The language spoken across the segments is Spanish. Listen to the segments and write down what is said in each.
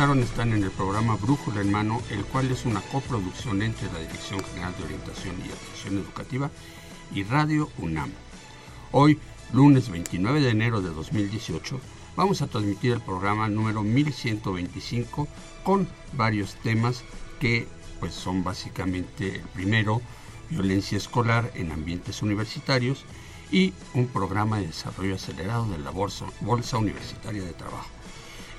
Están en el programa Brújula en Mano, el cual es una coproducción entre la Dirección General de Orientación y Atención Educativa y Radio UNAM. Hoy, lunes 29 de enero de 2018, vamos a transmitir el programa número 1125 con varios temas que pues son básicamente el primero, violencia escolar en ambientes universitarios y un programa de desarrollo acelerado de la Bolsa Universitaria de Trabajo.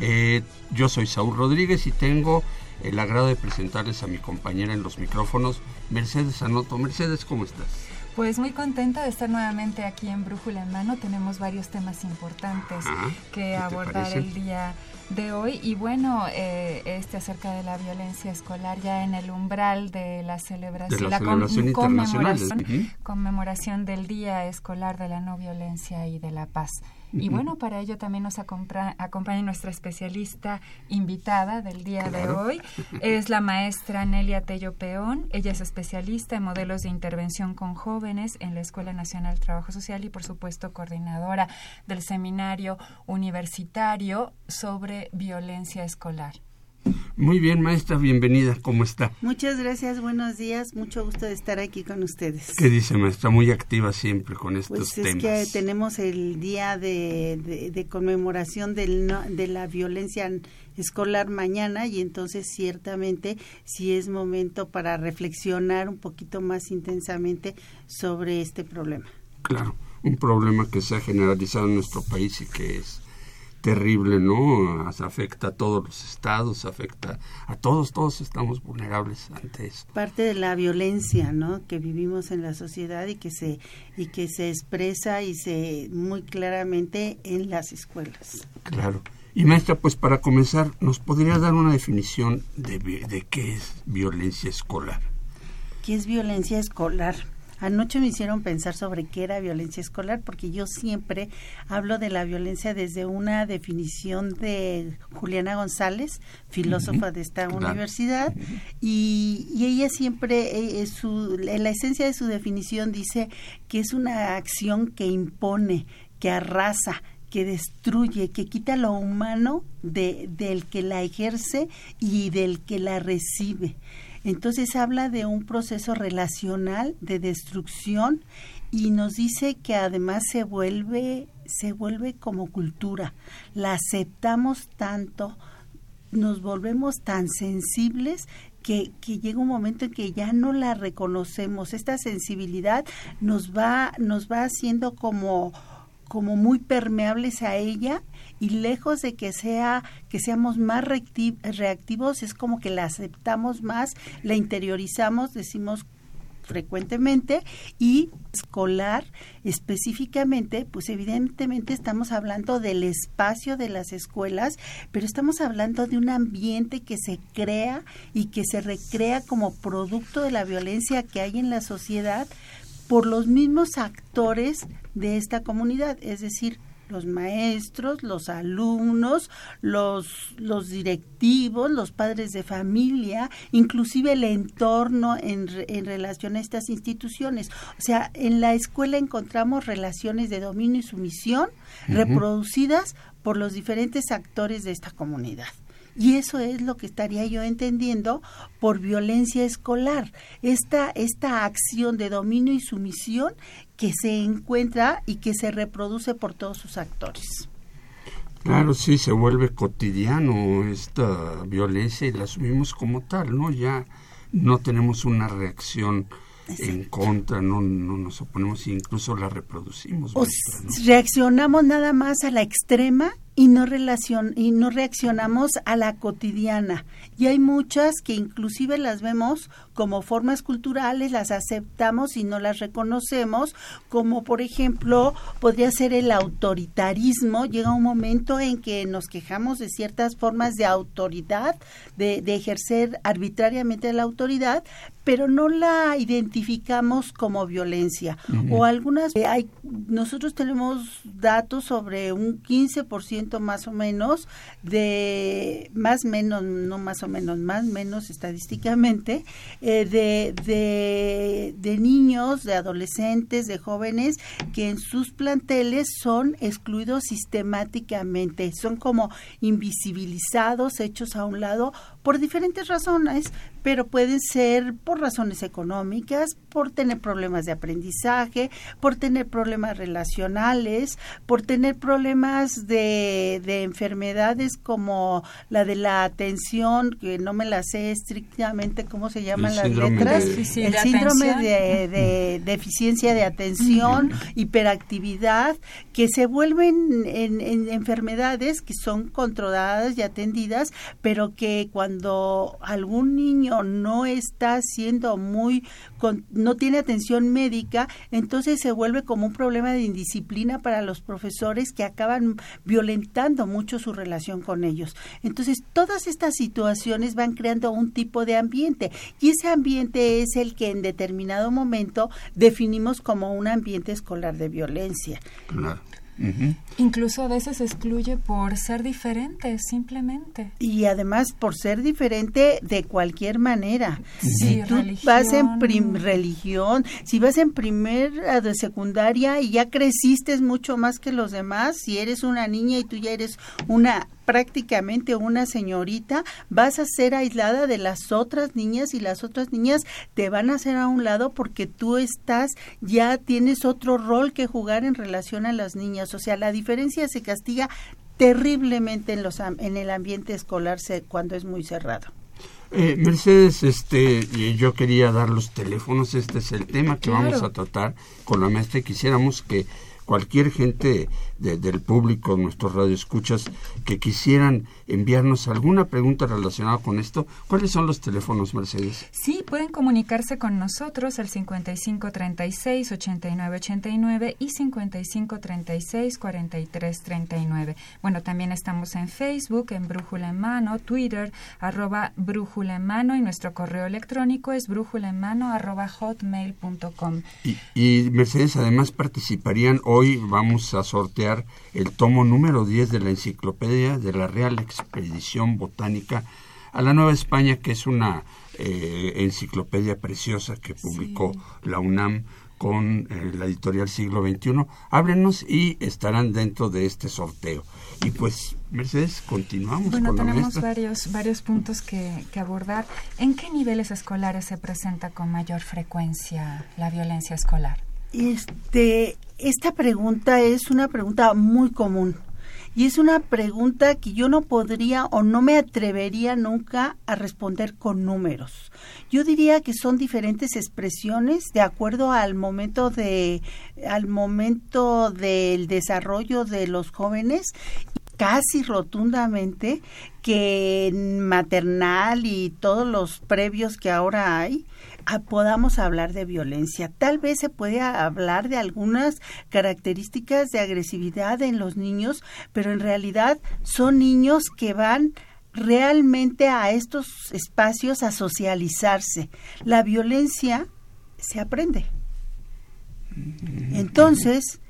Eh, yo soy Saúl Rodríguez y tengo el agrado de presentarles a mi compañera en los micrófonos, Mercedes Anoto. Mercedes, ¿cómo estás? Pues muy contenta de estar nuevamente aquí en Brújula en Mano. Tenemos varios temas importantes que abordar el día de hoy. Y bueno, eh, este acerca de la violencia escolar ya en el umbral de la celebración, la, conmemoración del Día Escolar de la No Violencia y de la Paz. Y bueno, para ello también nos acompaña nuestra especialista invitada del día de hoy. Es la maestra Nelia Tello Peón. Ella es especialista en modelos de intervención con jóvenes en la Escuela Nacional de Trabajo Social y, por supuesto, coordinadora del seminario universitario sobre violencia escolar. Muy bien, maestra, bienvenida. ¿Cómo está? Muchas gracias, buenos días. Mucho gusto de estar aquí con ustedes. ¿Qué dice, maestra? Muy activa siempre con estos pues temas. Es que tenemos el día de, conmemoración del, de la violencia escolar mañana y entonces ciertamente sí es momento para reflexionar un poquito más intensamente sobre este problema. Claro, un problema que se ha generalizado en nuestro país y que es terrible, ¿no? Afecta a todos los estados, afecta a todos, todos estamos vulnerables ante eso. Parte de la violencia, ¿no? Que vivimos en la sociedad y que se y que se expresa y se muy claramente en las escuelas. Claro. Y maestra, pues para comenzar, ¿nos podría dar una definición de, de qué es violencia escolar? ¿Qué es violencia escolar? Anoche me hicieron pensar sobre qué era violencia escolar, porque yo siempre hablo de la violencia desde una definición de Juliana González, filósofa de esta universidad, y, ella siempre, eh, su, la esencia de su definición dice que es una acción que impone, que arrasa, que destruye, que quita lo humano de, del que la ejerce y del que la recibe. Entonces habla de un proceso relacional de destrucción y nos dice que además se vuelve se vuelve como cultura. La aceptamos tanto, nos volvemos tan sensibles que, que, llega un momento en que ya no la reconocemos. Esta sensibilidad nos va, nos va haciendo como, como muy permeables a ella y lejos de que sea que seamos más reactivos es como que la aceptamos más, la interiorizamos, decimos frecuentemente y escolar específicamente, pues evidentemente estamos hablando del espacio de las escuelas, pero estamos hablando de un ambiente que se crea y que se recrea como producto de la violencia que hay en la sociedad por los mismos actores de esta comunidad, es decir, los maestros, los alumnos, los, los directivos, los padres de familia, inclusive el entorno en, en relación a estas instituciones. O sea, en la escuela encontramos relaciones de dominio y sumisión reproducidas por los diferentes actores de esta comunidad. Y eso es lo que estaría yo entendiendo por violencia escolar, esta, esta acción de dominio y sumisión que se encuentra y que se reproduce por todos sus actores. Claro, sí, se vuelve cotidiano esta violencia y la asumimos como tal, ¿no? Ya no tenemos una reacción en contra, no, no nos oponemos, incluso la reproducimos. O reaccionamos nada más a la extrema y no relacion y no reaccionamos a la cotidiana y hay muchas que inclusive las vemos como formas culturales las aceptamos y no las reconocemos como por ejemplo podría ser el autoritarismo. Llega un momento en que nos quejamos de ciertas formas de autoridad de, de ejercer arbitrariamente la autoridad pero no la identificamos como violencia. O algunas eh, hay nosotros tenemos datos sobre un 15% más o menos de más menos no más o menos más menos estadísticamente eh, de, de, de niños de adolescentes de jóvenes que en sus planteles son excluidos sistemáticamente. Son como invisibilizados hechos a un lado por diferentes razones pero pueden ser por razones económicas, por tener problemas de aprendizaje, por tener problemas relacionales, por tener problemas de, de enfermedades como la de la atención, que no me la sé estrictamente cómo se llaman las letras, el síndrome de, de, deficiencia de atención, hiperactividad, que se vuelven en, en enfermedades que son controladas y atendidas, pero que cuando algún niño no está siendo muy, no tiene atención médica, entonces se vuelve como un problema de indisciplina para los profesores que acaban violentando mucho su relación con ellos. Entonces, todas estas situaciones van creando un tipo de ambiente y ese ambiente es el que en determinado momento definimos como un ambiente escolar de violencia. Incluso a veces excluye por ser diferente, simplemente. Y además por ser diferente de cualquier manera. si tú vas en religión, si vas en primer de secundaria y ya creciste mucho más que los demás, si eres una niña y tú ya eres una prácticamente una señorita, vas a ser aislada de las otras niñas y las otras niñas te van a hacer a un lado porque tú estás, ya tienes otro rol que jugar en relación a las niñas. O sea, la diferencia se castiga terriblemente en, los, en el ambiente escolar cuando es muy cerrado. Eh, Mercedes, este, yo quería dar los teléfonos, este es el tema que vamos a tratar con la maestra quisiéramos que cualquier gente del público, nuestros radioescuchas, que quisieran enviarnos alguna pregunta relacionada con esto, ¿cuáles son los teléfonos, Mercedes? Sí, pueden comunicarse con nosotros al 5536-8989 y 5536-4339. Bueno, también estamos en Facebook, en Brújula en Mano, Twitter, arroba Brújula en Mano y nuestro correo electrónico es brújula en mano arroba hotmail.com. Y, y Mercedes, además participarían, hoy vamos a sortear el tomo número 10 de la Enciclopedia de la Real Expedición Botánica a la Nueva España, que es una eh, enciclopedia preciosa que publicó la UNAM con eh, la editorial Siglo XXI. Ábrenos y estarán dentro de este sorteo. Y pues, Mercedes, continuamos bueno, con la tenemos varios, varios puntos que, que abordar. ¿En qué niveles escolares se presenta con mayor frecuencia la violencia escolar? Este, esta pregunta es una pregunta muy común y es una pregunta que yo no podría o no me atrevería nunca a responder con números. Yo diría que son diferentes expresiones de acuerdo al momento de al momento del desarrollo de los jóvenes casi rotundamente que maternal y todos los previos que ahora hay podamos hablar de violencia. Tal vez se puede hablar de algunas características de agresividad en los niños, pero en realidad son niños que van realmente a estos espacios a socializarse. La violencia se aprende. Entonces,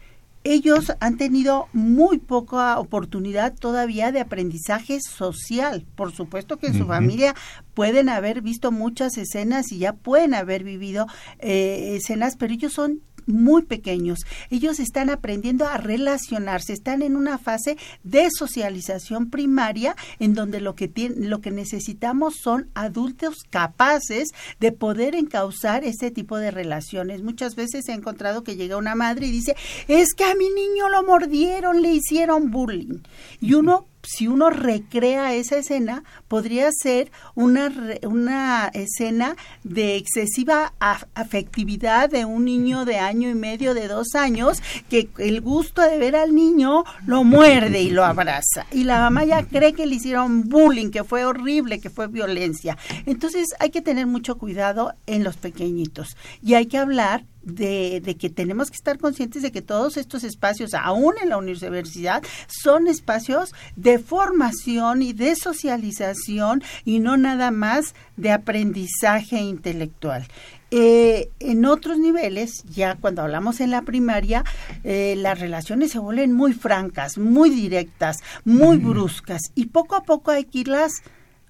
ellos han tenido muy poca oportunidad todavía de aprendizaje social. Por supuesto que en su familia pueden haber visto muchas escenas y ya pueden haber vivido eh, escenas, pero ellos son muy pequeños. Ellos están aprendiendo a relacionarse, están en una fase de socialización primaria en donde lo que lo que necesitamos son adultos capaces de poder encauzar ese tipo de relaciones. Muchas veces he encontrado que llega una madre y dice, "Es que a mi niño lo mordieron, le hicieron bullying." Y uno si uno recrea esa escena, podría ser una, una escena de excesiva afectividad de un niño de año y medio, de dos años, que el gusto de ver al niño lo muerde y lo abraza. Y la mamá ya cree que le hicieron bullying, que fue horrible, que fue violencia. Entonces hay que tener mucho cuidado en los pequeñitos y hay que hablar de, de, que tenemos que estar conscientes de que todos estos espacios, aún en la universidad, son espacios de formación y de socialización y no nada más de aprendizaje intelectual. Eh, en otros niveles, ya cuando hablamos en la primaria, eh, las relaciones se vuelven muy francas, muy directas, muy bruscas y poco a poco hay que irlas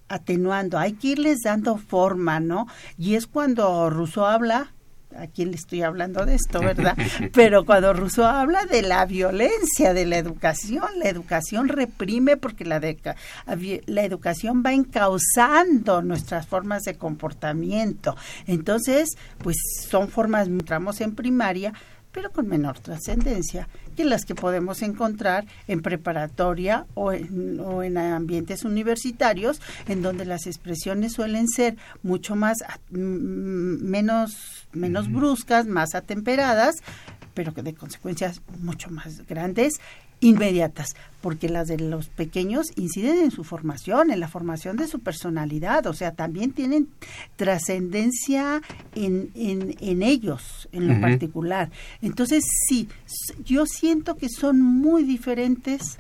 atenuando, hay que irles dando forma, ¿no? Y es cuando Rousseau habla a quién le estoy hablando de esto, ¿verdad? Pero cuando Rousseau habla de la violencia de la educación, la educación reprime porque la, la educación va encauzando nuestras formas de comportamiento. Entonces, pues son formas, entramos en primaria, pero con menor trascendencia que las que podemos encontrar en preparatoria o en, o en, ambientes universitarios, en donde las expresiones suelen ser mucho más menos menos bruscas, más atemperadas, pero que de consecuencias mucho más grandes inmediatas, porque las de los pequeños inciden en su formación, en la formación de su personalidad, o sea, también tienen trascendencia en, en, en, ellos, en lo particular. Entonces, sí, yo siento que son muy diferentes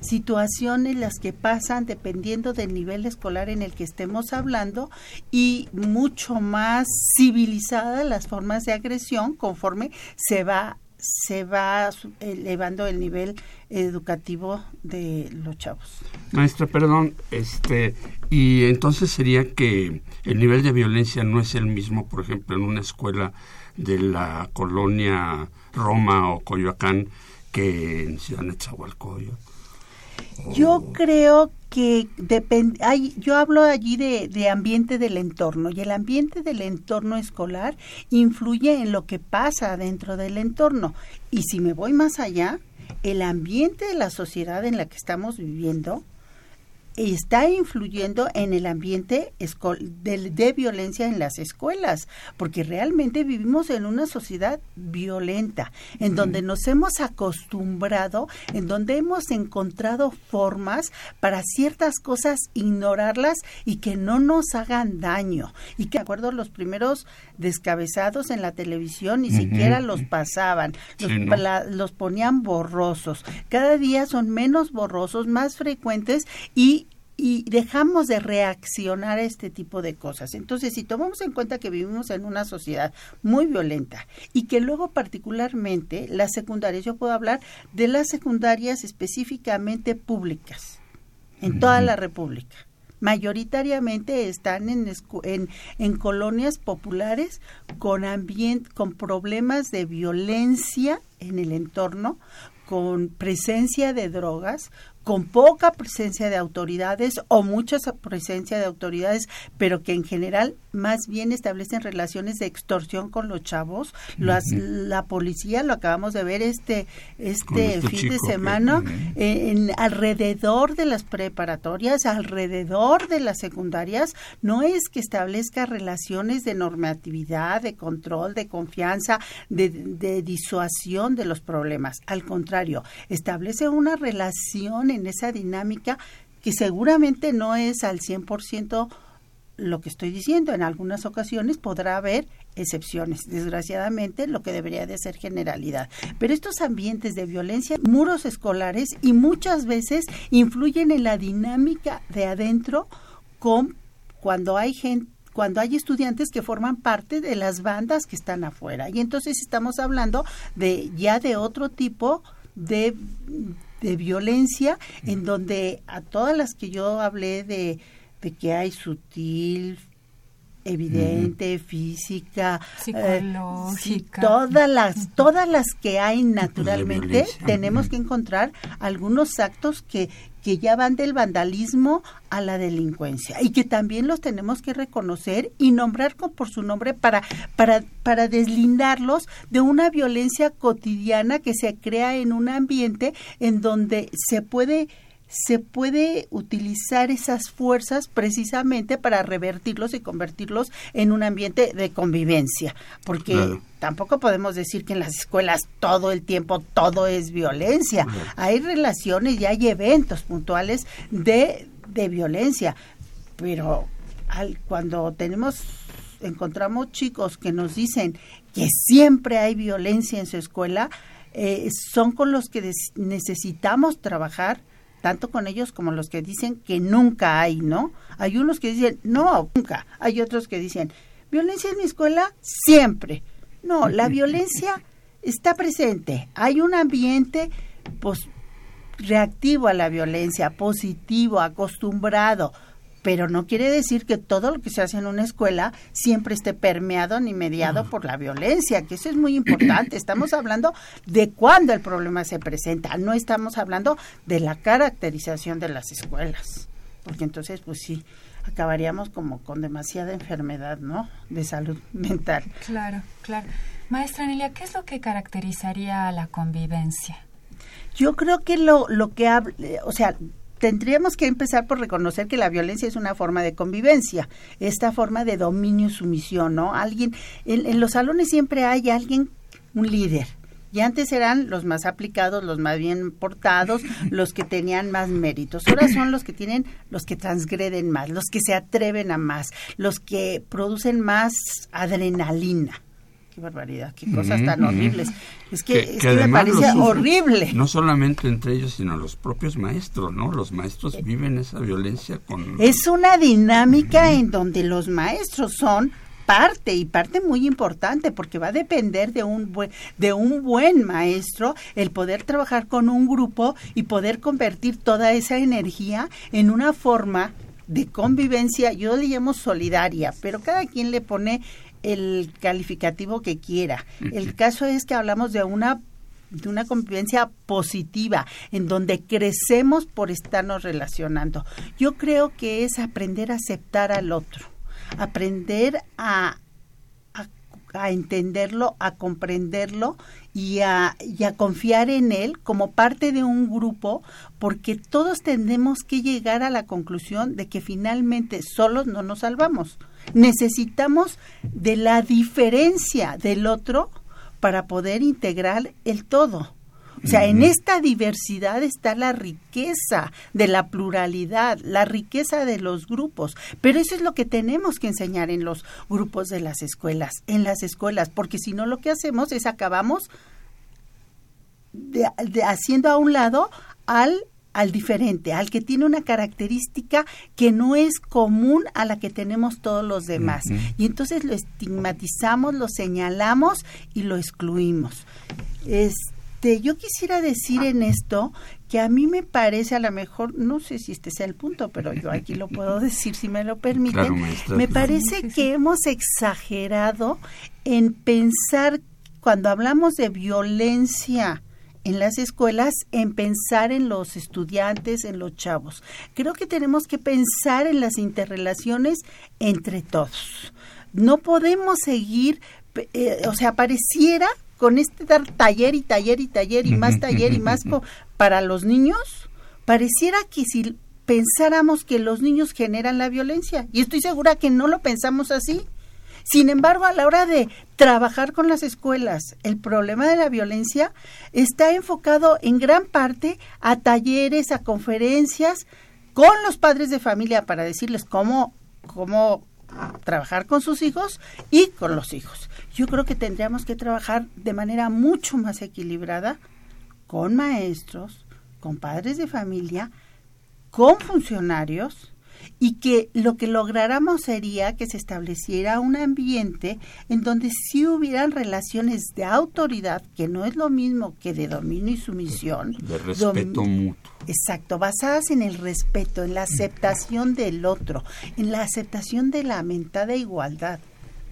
situaciones las que pasan dependiendo del nivel escolar en el que estemos hablando y mucho más civilizadas las formas de agresión conforme se va se va elevando el nivel educativo de los chavos. Maestra, perdón, este y entonces sería que el nivel de violencia no es el mismo, por ejemplo, en una escuela de la colonia Roma o Coyoacán que en Ciudad Netzahualcoyo. Yo creo que depende, yo hablo allí de, de, ambiente del entorno y el ambiente del entorno escolar influye en lo que pasa dentro del entorno. Y si me voy más allá, el ambiente de la sociedad en la que estamos viviendo está influyendo en el ambiente de, de, violencia en las escuelas, porque realmente vivimos en una sociedad violenta, en donde nos hemos acostumbrado, en donde hemos encontrado formas para ciertas cosas ignorarlas y que no nos hagan daño. Y que, de acuerdo los primeros descabezados en la televisión, ni siquiera los pasaban, los ponían borrosos. Cada día son menos borrosos, más frecuentes y y dejamos de reaccionar a este tipo de cosas. Entonces, si tomamos en cuenta que vivimos en una sociedad muy violenta y que luego particularmente las secundarias, yo puedo hablar de las secundarias específicamente públicas en toda la República. Mayoritariamente están en, en, en colonias populares con, con problemas de violencia en el entorno, con presencia de drogas, con poca presencia de autoridades o mucha presencia de autoridades, pero que en general más bien establecen relaciones de extorsión con los chavos. La policía, lo acabamos de ver este, este, este fin de semana, en, alrededor de las preparatorias, alrededor de las secundarias, no es que establezca relaciones de normatividad, de control, de confianza, de, de disuasión de los problemas. Al contrario, establece una relación en esa dinámica que seguramente no es al 100% lo que estoy diciendo. En algunas ocasiones podrá haber excepciones, desgraciadamente, lo que debería de ser generalidad. Pero estos ambientes de violencia, muros escolares y muchas veces influyen en la dinámica de adentro con cuando hay gente cuando hay estudiantes que forman parte de las bandas que están afuera. Y entonces estamos hablando de ya de otro tipo de, de violencia en donde a todas las que yo hablé de, de que hay sutil, evidente, física, eh, psicológica, todas las todas las que hay naturalmente, tenemos que encontrar algunos actos que que ya van del vandalismo a la delincuencia y que también los tenemos que reconocer y nombrar por su nombre para para para deslindarlos de una violencia cotidiana que se crea en un ambiente en donde se puede se puede utilizar esas fuerzas precisamente para revertirlos y convertirlos en un ambiente de convivencia, porque tampoco podemos decir que en las escuelas todo el tiempo todo es violencia. Hay relaciones y hay eventos puntuales de, de violencia, pero al, cuando tenemos encontramos chicos que nos dicen que siempre hay violencia en su escuela, eh, son con los que necesitamos trabajar tanto con ellos como los que dicen que nunca hay, ¿no? Hay unos que dicen, no, nunca. Hay otros que dicen, violencia en mi escuela, siempre. No, la violencia está presente. Hay un ambiente pues, reactivo a la violencia, positivo, acostumbrado pero no quiere decir que todo lo que se hace en una escuela siempre esté permeado ni mediado por la violencia, que eso es muy importante. Estamos hablando de cuándo el problema se presenta, no estamos hablando de la caracterización de las escuelas, porque entonces, pues sí, acabaríamos como con demasiada enfermedad, ¿no? De salud mental. Claro, claro. Maestra Nelia, ¿qué es lo que caracterizaría a la convivencia? Yo creo que lo, lo que, o sea, tendríamos que empezar por reconocer que la violencia es una forma de convivencia, esta forma de dominio y sumisión, ¿no? Alguien, en, los salones siempre hay alguien, un líder, y antes eran los más aplicados, los más bien portados, los que tenían más méritos. Ahora son los que tienen, los que transgreden más, los que se atreven a más, los que producen más adrenalina qué barbaridad, qué cosas tan horribles. Es que, me parece horrible. No solamente entre ellos, sino los propios maestros, ¿no? Los maestros viven esa violencia con... Es una dinámica en donde los maestros son parte y parte muy importante porque va a depender de un buen de un buen maestro el poder trabajar con un grupo y poder convertir toda esa energía en una forma de convivencia, yo le llamo solidaria, pero cada quien le pone el calificativo que quiera. El caso es que hablamos de una de una convivencia positiva, en donde crecemos por estarnos relacionando. Yo creo que es aprender a aceptar al otro, aprender a, a, entenderlo, a comprenderlo y a, y a confiar en él como parte de un grupo, porque todos tenemos que llegar a la conclusión de que finalmente solos no nos salvamos necesitamos de la diferencia del otro para poder integrar el todo. O sea, en esta diversidad está la riqueza de la pluralidad, la riqueza de los grupos. Pero eso es lo que tenemos que enseñar en los grupos de las escuelas, en las escuelas, porque si no lo que hacemos es acabamos de, haciendo a un lado al al diferente, al que tiene una característica que no es común a la que tenemos todos los demás. Y entonces lo estigmatizamos, lo señalamos y lo excluimos. Este, yo quisiera decir en esto que a mí me parece, a lo mejor, no sé si este sea el punto, pero yo aquí lo puedo decir si me lo permiten, me parece que hemos exagerado en pensar cuando hablamos de violencia, en las escuelas en pensar en los estudiantes, en los chavos. Creo que tenemos que pensar en las interrelaciones entre todos. No podemos seguir, eh, o sea, pareciera con este dar taller y taller y taller y más taller y más para los niños, pareciera que si pensáramos que los niños generan la violencia, y estoy segura que no lo pensamos así, sin embargo, a la hora de trabajar con las escuelas, el problema de la violencia está enfocado en gran parte a talleres, a conferencias con los padres de familia para decirles cómo, cómo trabajar con sus hijos y con los hijos. Yo creo que tendríamos que trabajar de manera mucho más equilibrada con maestros, con padres de familia, con funcionarios y que lo que lográramos sería que se estableciera un ambiente en donde sí hubieran relaciones de autoridad, que no es lo mismo que de dominio y sumisión. De respeto mutuo. Exacto, basadas en el respeto, en la aceptación del otro, en la aceptación de la mentada igualdad.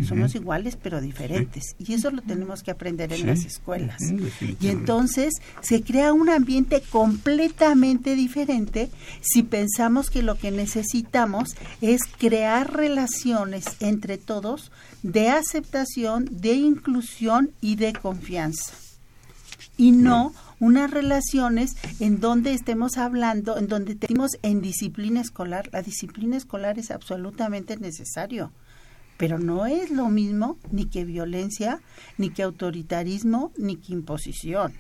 Somos iguales pero diferentes. Y eso lo tenemos que aprender en las escuelas. y entonces se crea un ambiente completamente diferente si pensamos que lo que necesitamos es crear relaciones entre todos de aceptación, de inclusión y de confianza. Y no unas relaciones en donde estemos hablando, en donde tenemos en disciplina escolar. La disciplina escolar es absolutamente necesario pero no es lo mismo ni que violencia, ni que autoritarismo, ni que imposición.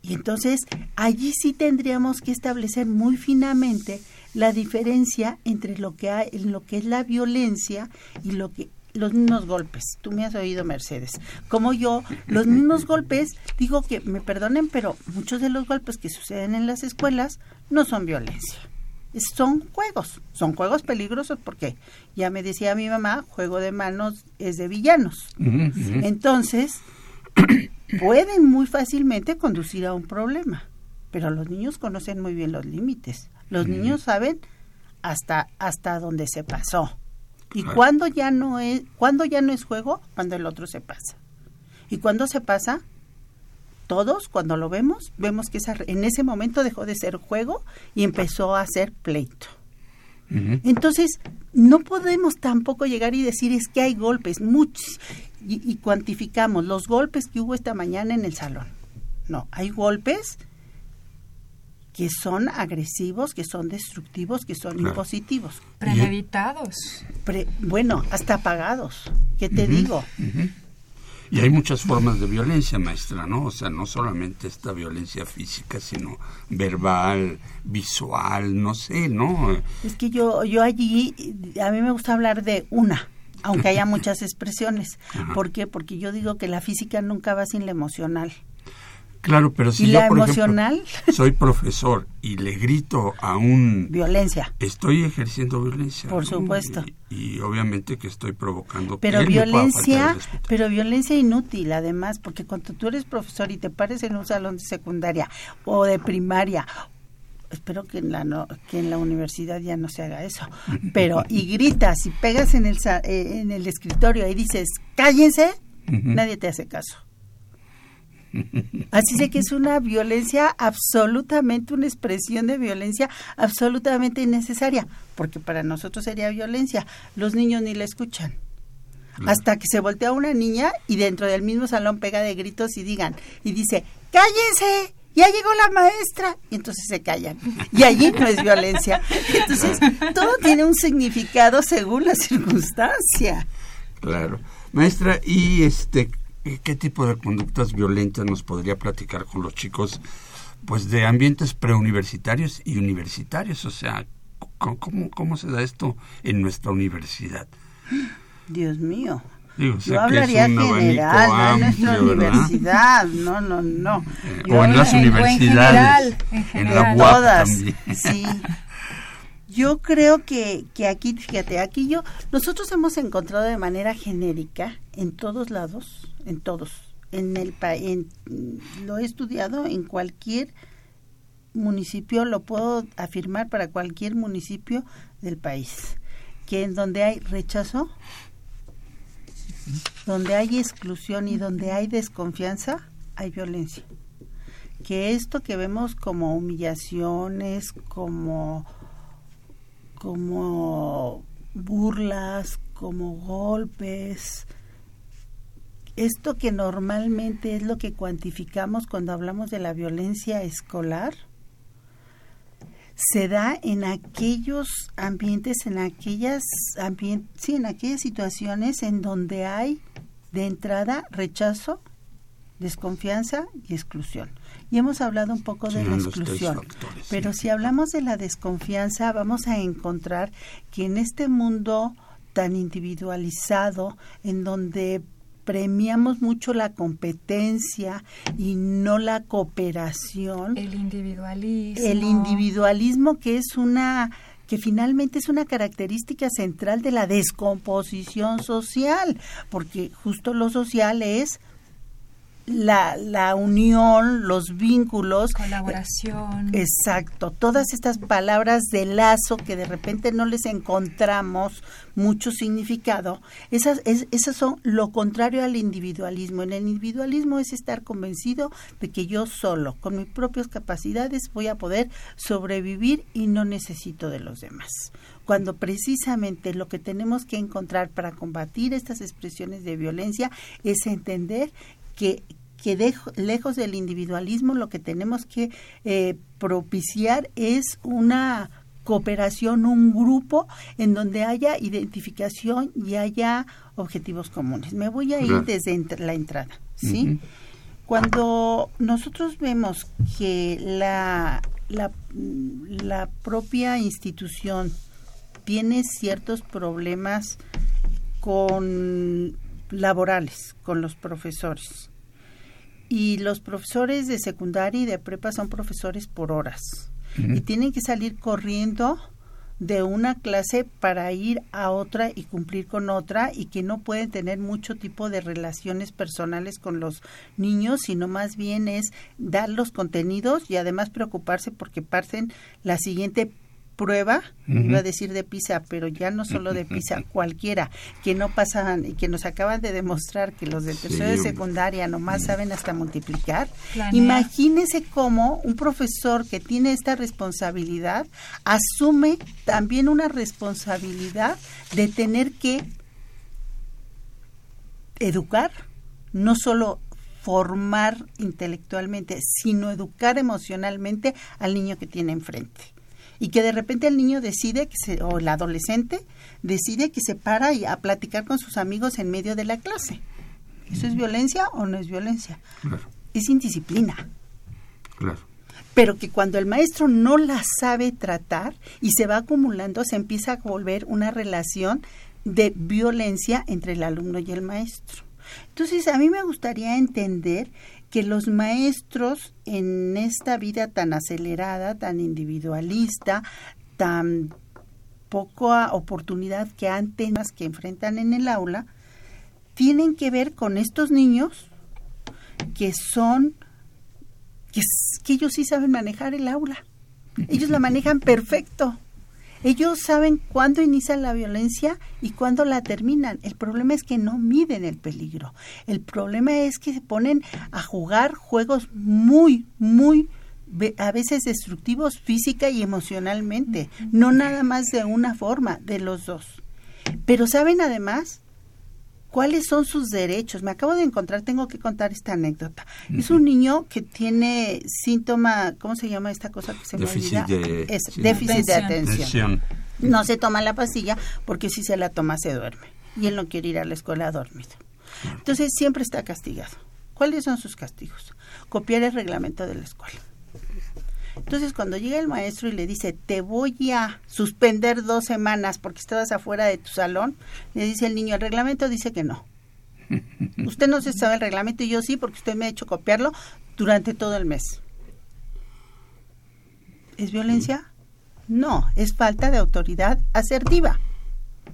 Y entonces allí sí tendríamos que establecer muy finamente la diferencia entre lo que hay, lo que es la violencia y lo que los mismos golpes. Tú me has oído, Mercedes. Como yo, los mismos golpes, digo que me perdonen, pero muchos de los golpes que suceden en las escuelas no son violencia son juegos, son juegos peligrosos porque ya me decía mi mamá, juego de manos es de villanos. Entonces, pueden muy fácilmente conducir a un problema, pero los niños conocen muy bien los límites. Los niños saben hasta hasta dónde se pasó. Y cuando ya no es cuando ya no es juego, cuando el otro se pasa. Y cuando se pasa, todos cuando lo vemos, vemos que esa, en ese momento dejó de ser juego y empezó a ser pleito. Entonces, no podemos tampoco llegar y decir es que hay golpes, muchos, y, cuantificamos los golpes que hubo esta mañana en el salón. No, hay golpes que son agresivos, que son destructivos, que son impositivos. Premeditados. bueno, hasta apagados. ¿Qué te digo? Y hay muchas formas de violencia, maestra, ¿no? O sea, no solamente esta violencia física, sino verbal, visual, no sé, ¿no? Es que yo, yo allí, a mí me gusta hablar de una, aunque haya muchas expresiones. ¿Por qué? Porque yo digo que la física nunca va sin la emocional. Claro, pero si ¿Y yo, la por emocional? ejemplo, soy profesor y le grito a un... Violencia. Estoy ejerciendo violencia. Por supuesto. Y, obviamente que estoy provocando... Pero violencia, pero violencia inútil además, porque cuando tú eres profesor y te pares en un salón de secundaria o de primaria espero que en la no, que en la universidad ya no se haga eso pero y gritas y pegas en el eh, en el escritorio y dices cállense nadie te hace caso Así sé que es una violencia absolutamente, una expresión de violencia absolutamente innecesaria, porque para nosotros sería violencia. Los niños ni la escuchan. Hasta que se voltea una niña y dentro del mismo salón pega de gritos y digan, y dice, cállense, ya llegó la maestra, y entonces se callan. Y allí no es violencia. Entonces, todo tiene un significado según la circunstancia. Claro. Maestra, y este, ¿Qué tipo de conductas violentas nos podría platicar con los chicos pues de ambientes preuniversitarios y universitarios? O sea, ¿cómo, cómo se da esto en nuestra universidad? Dios mío. Yo hablaría general, no en nuestra universidad, no, no, no. Eh, o en las universidades, en, general, en, la todas, sí. Yo creo que, que aquí, fíjate, aquí yo, nosotros hemos encontrado de manera genérica en todos lados en todos. En el en, lo he estudiado en cualquier municipio, lo puedo afirmar para cualquier municipio del país, que en donde hay rechazo, donde hay exclusión y donde hay desconfianza, hay violencia. Que esto que vemos como humillaciones, como como burlas, como golpes, esto que normalmente es lo que cuantificamos cuando hablamos de la violencia escolar, se da en aquellos ambientes, en aquellas aquellas situaciones en donde hay de entrada rechazo, desconfianza y exclusión. Y hemos hablado un poco de la exclusión, pero si hablamos de la desconfianza, vamos a encontrar que en este mundo tan individualizado, en donde premiamos mucho la competencia y no la cooperación. El individualismo. El individualismo que es una que finalmente es una característica central de la descomposición social, porque justo lo social es la, la unión, los vínculos. Colaboración. Exacto, todas estas palabras de lazo que de repente no les encontramos mucho significado, esas, es, esas son lo contrario al individualismo. En el individualismo es estar convencido de que yo solo, con mis propias capacidades, voy a poder sobrevivir y no necesito de los demás cuando precisamente lo que tenemos que encontrar para combatir estas expresiones de violencia es entender que, que lejos del individualismo lo que tenemos que eh, propiciar es una cooperación, un grupo en donde haya identificación y haya objetivos comunes. Me voy a ir desde la entrada, ¿sí? Cuando nosotros vemos que la, la, la propia institución tiene ciertos problemas con laborales con los profesores. Y los profesores de secundaria y de prepa son profesores por horas. Y tienen que salir corriendo de una clase para ir a otra y cumplir con otra y que no pueden tener mucho tipo de relaciones personales con los niños, sino más bien es dar los contenidos y además preocuparse porque parten la siguiente prueba, iba a decir de PISA, pero ya no solo de PISA, cualquiera, que no pasan y que nos acaban de demostrar que los del tercero de secundaria nomás saben hasta multiplicar. Imagínese cómo un profesor que tiene esta responsabilidad asume también una responsabilidad de tener que educar, no solo formar intelectualmente, sino educar emocionalmente al niño que tiene enfrente y que de repente el niño decide que se, o el adolescente decide que se para y a platicar con sus amigos en medio de la clase. ¿Eso es violencia o no es violencia? Claro. Es indisciplina. Claro. Pero que cuando el maestro no la sabe tratar y se va acumulando, se empieza a volver una relación de violencia entre el alumno y el maestro. Entonces, a mí me gustaría entender que los maestros en esta vida tan acelerada, tan individualista, tan poca oportunidad que han tenido que enfrentan en el aula, tienen que ver con estos niños que son, que, que ellos sí saben manejar el aula. Ellos la manejan perfecto. Ellos saben cuándo inicia la violencia y cuándo la terminan. El problema es que no miden el peligro. El problema es que se ponen a jugar juegos muy, muy a veces destructivos física y emocionalmente, no nada más de una forma, de los dos. Pero saben además cuáles son sus derechos. Me acabo de encontrar, tengo que contar esta anécdota. Es un niño que tiene síntoma, ¿cómo se llama esta cosa que se déficit me olvida? De, es déficit de atención. Atención. No se toma la pastilla porque si se la toma se duerme y él no quiere ir a la escuela dormido. Entonces siempre está castigado. ¿Cuáles son sus castigos? Copiar el reglamento de la escuela. Entonces, cuando llega el maestro y le dice, te voy a suspender dos semanas porque estabas afuera de tu salón, le dice el niño, el reglamento dice que no. Usted no se sabe el reglamento y yo sí porque usted me ha hecho copiarlo durante todo el mes. ¿Es violencia? No, es falta de autoridad asertiva.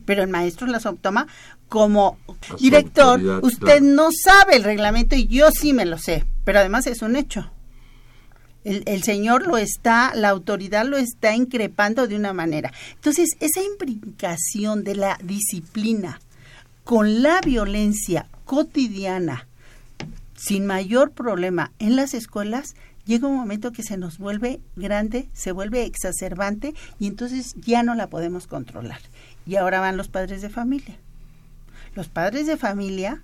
Pero el maestro las toma como director, usted no sabe el reglamento y yo sí me lo sé, pero además es un hecho. El, Señor lo está, la autoridad lo está increpando de una manera. Entonces, esa implicación de la disciplina con la violencia cotidiana, sin mayor problema en las escuelas, llega un momento que se nos vuelve grande, se vuelve exacerbante y entonces ya no la podemos controlar. Y ahora van los padres de familia. Los padres de familia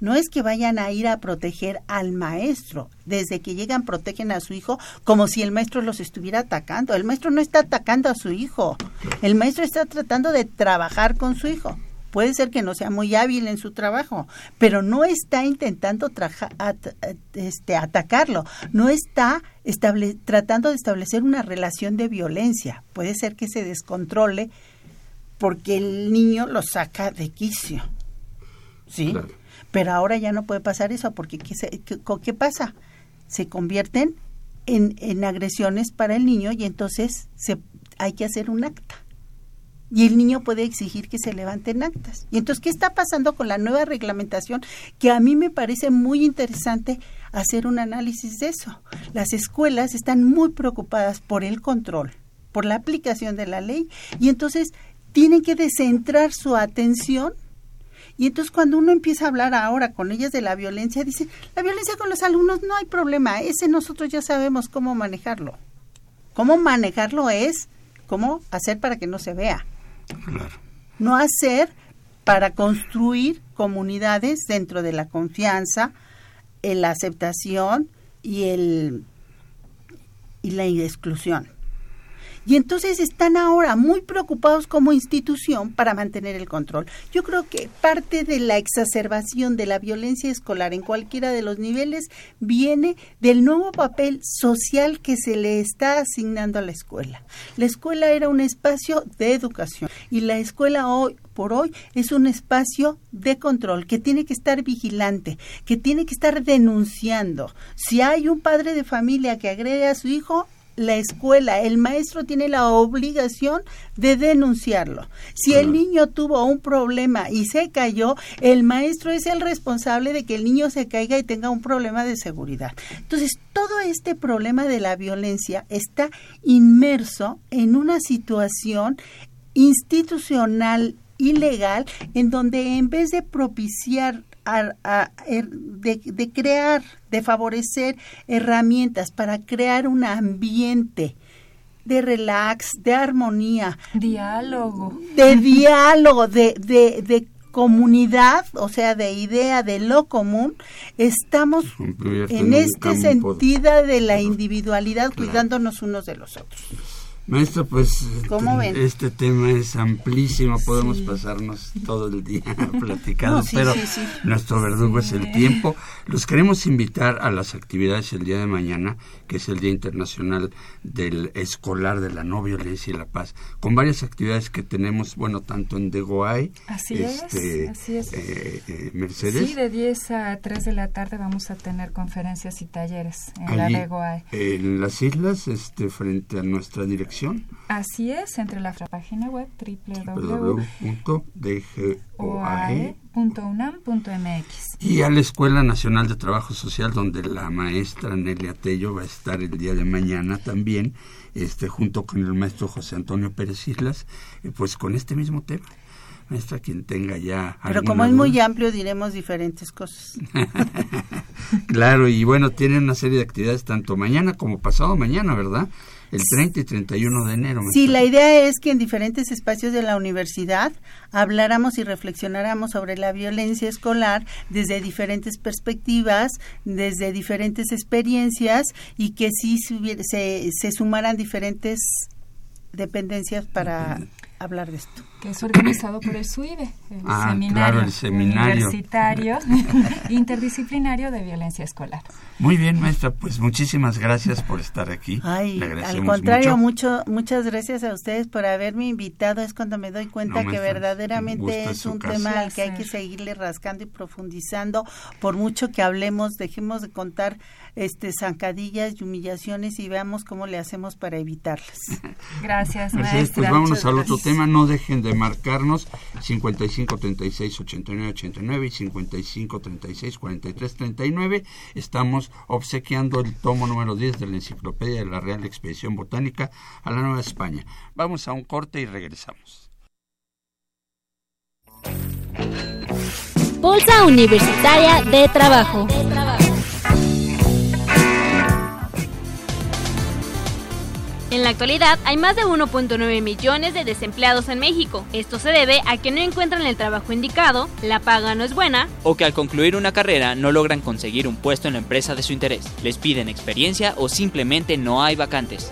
no es que vayan a ir a proteger al maestro. Desde que llegan protegen a su hijo como si el maestro los estuviera atacando. El maestro no está atacando a su hijo. El maestro está tratando de trabajar con su hijo. Puede ser que no sea muy hábil en su trabajo, pero no está intentando este, atacarlo, no está tratando de establecer una relación de violencia. Puede ser que se descontrole porque el niño lo saca de quicio. ¿Sí? Pero ahora ya no puede pasar eso, porque ¿qué, pasa? Se convierten en, en, agresiones para el niño y entonces se hay que hacer un acta. Y el niño puede exigir que se levanten actas. Y entonces, ¿qué está pasando con la nueva reglamentación? Que a mí me parece muy interesante hacer un análisis de eso. Las escuelas están muy preocupadas por el control, por la aplicación de la ley, y entonces tienen que descentrar su atención y entonces cuando uno empieza a hablar ahora con ellas de la violencia, dice, la violencia con los alumnos no hay problema, ese nosotros ya sabemos cómo manejarlo. Cómo manejarlo es cómo hacer para que no se vea. Claro. No hacer para construir comunidades dentro de la confianza, la aceptación y el y la exclusión. Y entonces están ahora muy preocupados como institución para mantener el control. Yo creo que parte de la exacerbación de la violencia escolar en cualquiera de los niveles viene del nuevo papel social que se le está asignando a la escuela. La escuela era un espacio de educación y la escuela hoy por hoy es un espacio de control que tiene que estar vigilante, que tiene que estar denunciando. Si hay un padre de familia que agrede a su hijo, la escuela, el maestro tiene la obligación de denunciarlo. Si el niño tuvo un problema y se cayó, el maestro es el responsable de que el niño se caiga y tenga un problema de seguridad. Entonces, todo este problema de la violencia está inmerso en una situación institucional ilegal en donde en vez de propiciar Er, de, crear, de favorecer herramientas para crear un ambiente de relax, de armonía. Diálogo. De diálogo, de, de, de comunidad, o sea, de idea de lo común, estamos en este sentido de la individualidad cuidándonos unos de los otros. Maestra, pues este tema es amplísimo, podemos pasarnos todo el día platicando, pero nuestro verdugo es el tiempo. Los queremos invitar a las actividades el día de mañana, que es el Día Internacional del Escolar de la No Violencia y la Paz, con varias actividades que tenemos, bueno, tanto en Degoay, así este, es, así es. Eh, eh, Mercedes. Sí, de 10 a 3 de la tarde vamos a tener conferencias y talleres en la Degoay. En las islas, este, frente a nuestra dirección Así es, entre la página web www.dgoae.unam.mx y a la Escuela Nacional de Trabajo Social donde la maestra Nelia Tello va a estar el día de mañana también, este junto con el maestro José Antonio Pérez Islas, eh, pues con este mismo tema maestra quien tenga ya. Pero como es muy amplio, diremos diferentes cosas. claro, y bueno, tienen una serie de actividades tanto mañana como pasado mañana, ¿verdad? El 30 y 31 de enero. Sí, la idea es que en diferentes espacios de la universidad habláramos y reflexionáramos sobre la violencia escolar desde diferentes perspectivas, desde diferentes experiencias y que sí se, se sumaran diferentes dependencias para hablar de esto. Que es organizado por el SUIBE, el, ah, seminario, universitario interdisciplinario de violencia escolar. Muy bien, maestra, pues muchísimas gracias por estar aquí. Ay, al contrario, mucho. muchas gracias a ustedes por haberme invitado. Es cuando me doy cuenta que verdaderamente es un tema al que hay que seguirle rascando y profundizando. Por mucho que hablemos, dejemos de contar este zancadillas y humillaciones y veamos cómo le hacemos para evitarlas. Gracias, maestra. pues vámonos al otro tema. No dejen de marcarnos 55 36 89 89 y 55 36 43 39. Estamos obsequiando el tomo número 10 de la Enciclopedia de la Real Expedición Botánica a la Nueva España. Vamos a un corte y regresamos. Bolsa Universitaria de Trabajo. En la actualidad hay más de 1.9 millones de desempleados en México. Esto se debe a que no encuentran el trabajo indicado, la paga no es buena o que al concluir una carrera no logran conseguir un puesto en la empresa de su interés. Les piden experiencia o simplemente no hay vacantes.